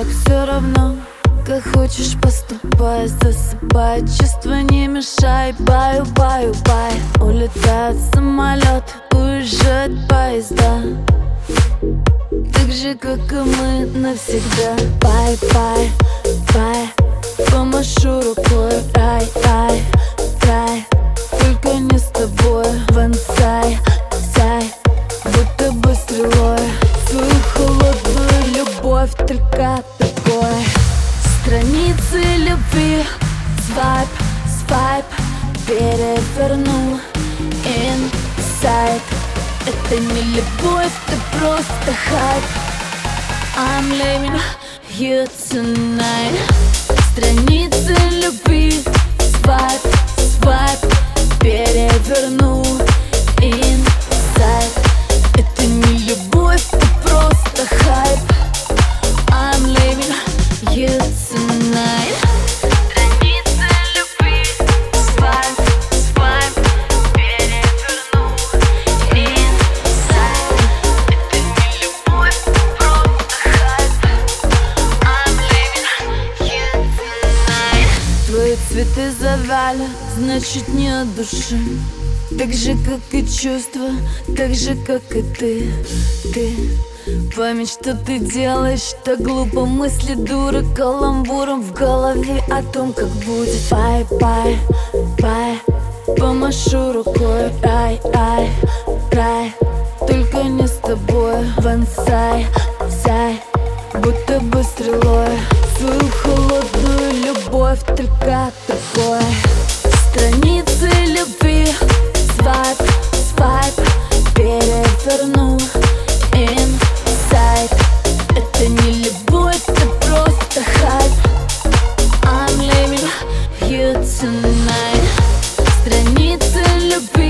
так все равно. Как хочешь поступай, засыпай. Чувства не мешай, баю, баю, бай. Улетают самолеты, уезжают поезда. Так же, как и мы навсегда. Bye, bye, bye. Помашу рукой, рай, рай только такой Страницы любви Свайп, свайп Переверну Инсайд Это не любовь, это просто хайп. I'm leaving you tonight. Страницы любви Свайп, свайп Переверну завяли, значит не от души Так же, как и чувства, так же, как и ты. Ты Память, что ты делаешь, так глупо. Мысли дура каламбуром в голове О том, как будет. Бай, бай, бай Помашу рукой, рай, рай, рай Только не с тобой, вансай, сай Будто бы стрелой. Свою холодную любовь только такой Страницы любви